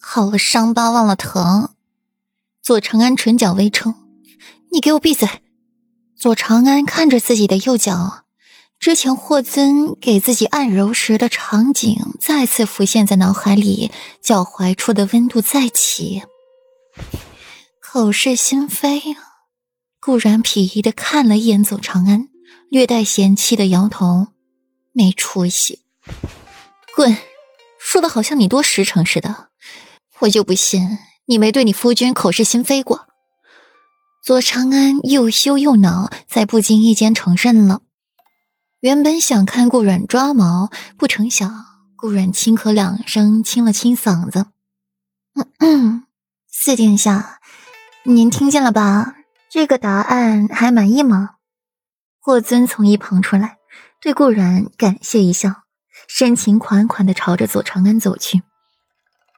好了伤疤忘了疼。左长安唇角微抽，你给我闭嘴！左长安看着自己的右脚，之前霍尊给自己按揉时的场景再次浮现在脑海里，脚踝处的温度再起，口是心非啊！顾然鄙夷的看了一眼左长安，略带嫌弃的摇头，没出息，滚！说的好像你多实诚似的，我就不信你没对你夫君口是心非过。左长安又羞又恼，在不经意间承认了。原本想看顾阮抓毛，不成想顾阮轻咳两声，清了清嗓子：“嗯嗯，四殿下，您听见了吧？这个答案还满意吗？”霍尊从一旁出来，对顾阮感谢一笑。深情款款的朝着左长安走去，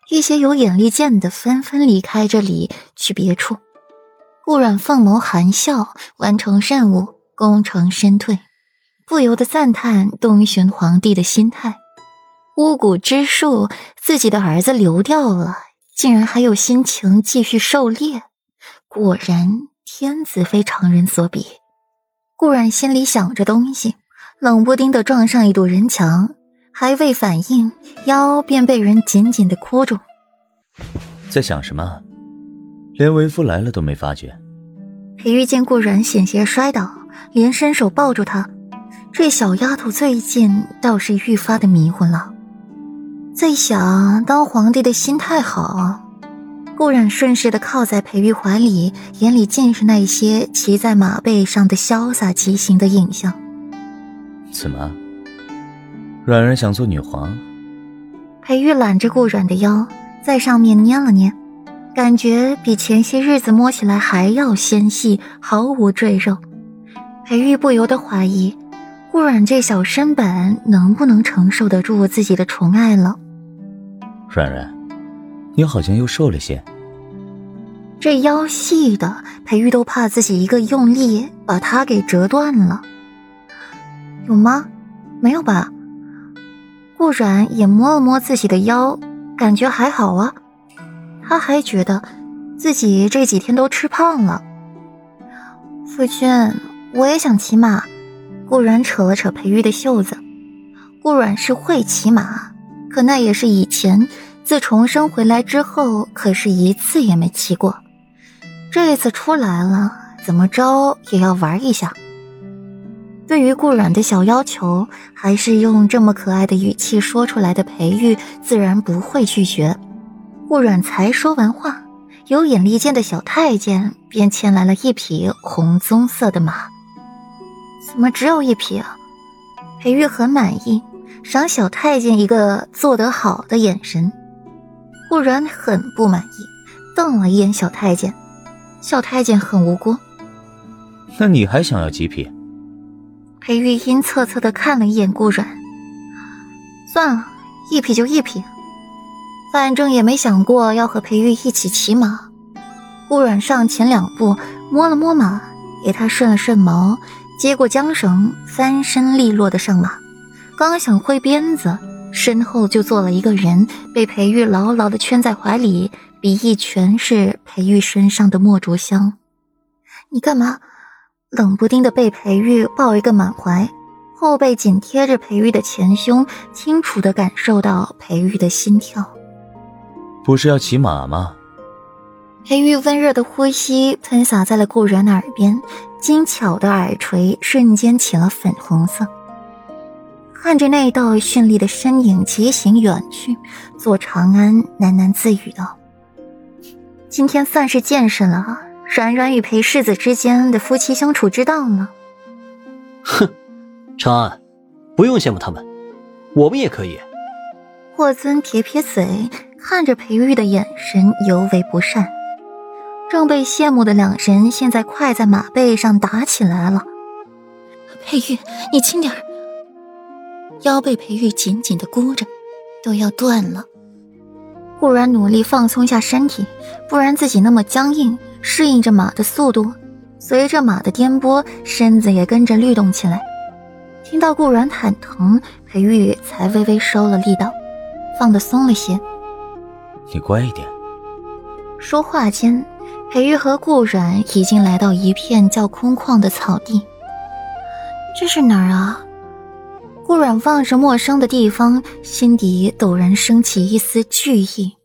一些有眼力见的纷纷离开这里去别处。顾阮凤眸含笑，完成任务，功成身退，不由得赞叹东巡皇帝的心态。巫蛊之术，自己的儿子流掉了，竟然还有心情继续狩猎，果然天子非常人所比。顾阮心里想着东西，冷不丁的撞上一堵人墙。还未反应，腰便被人紧紧的箍住。在想什么？连为夫来了都没发觉。裴玉见顾然险些摔倒，连伸手抱住他。这小丫头最近倒是愈发的迷糊了。在想，当皇帝的心态好。顾然顺势的靠在裴玉怀里，眼里尽是那些骑在马背上的潇洒骑行的影像。怎么？软软想做女皇，裴玉揽着顾软的腰，在上面捏了捏，感觉比前些日子摸起来还要纤细，毫无赘肉。裴玉不由得怀疑，顾软这小身板能不能承受得住自己的宠爱了。软软，你好像又瘦了些。这腰细的，裴玉都怕自己一个用力把它给折断了。有吗？没有吧？顾然也摸了摸自己的腰，感觉还好啊。他还觉得自己这几天都吃胖了。夫君，我也想骑马。顾然扯了扯裴玉的袖子。顾阮是会骑马，可那也是以前。自重生回来之后，可是一次也没骑过。这一次出来了，怎么着也要玩一下。对于顾阮的小要求，还是用这么可爱的语气说出来的，裴玉自然不会拒绝。顾阮才说完话，有眼力见的小太监便牵来了一匹红棕色的马。怎么只有一匹啊？裴玉很满意，赏小太监一个做得好的眼神。顾然很不满意，瞪了一眼小太监。小太监很无辜。那你还想要几匹？裴玉阴恻恻的看了一眼顾阮，算了，一匹就一匹，反正也没想过要和裴玉一起骑马。顾阮上前两步，摸了摸马，给他顺了顺毛，接过缰绳，翻身利落的上马。刚想挥鞭子，身后就坐了一个人，被裴玉牢牢的圈在怀里，鼻翼全是裴玉身上的墨竹香。你干嘛？冷不丁的被裴玉抱一个满怀，后背紧贴着裴玉的前胸，清楚的感受到裴玉的心跳。不是要骑马吗？裴玉温热的呼吸喷洒在了顾然的耳边，精巧的耳垂瞬间起了粉红色。看着那道绚丽的身影疾行远去，左长安喃喃自语道：“今天算是见识了。”软软与裴世子之间的夫妻相处之道呢？哼，长安，不用羡慕他们，我们也可以。霍尊撇撇嘴，看着裴玉的眼神尤为不善。正被羡慕的两人现在快在马背上打起来了。裴玉，你轻点儿。腰被裴玉紧紧的箍着，都要断了。顾然努力放松下身体，不然自己那么僵硬。适应着马的速度，随着马的颠簸，身子也跟着律动起来。听到顾然喊疼，裴玉才微微收了力道，放得松了些。你乖一点。说话间，裴玉和顾阮已经来到一片较空旷的草地。这是哪儿啊？顾阮望着陌生的地方，心底陡然升起一丝惧意。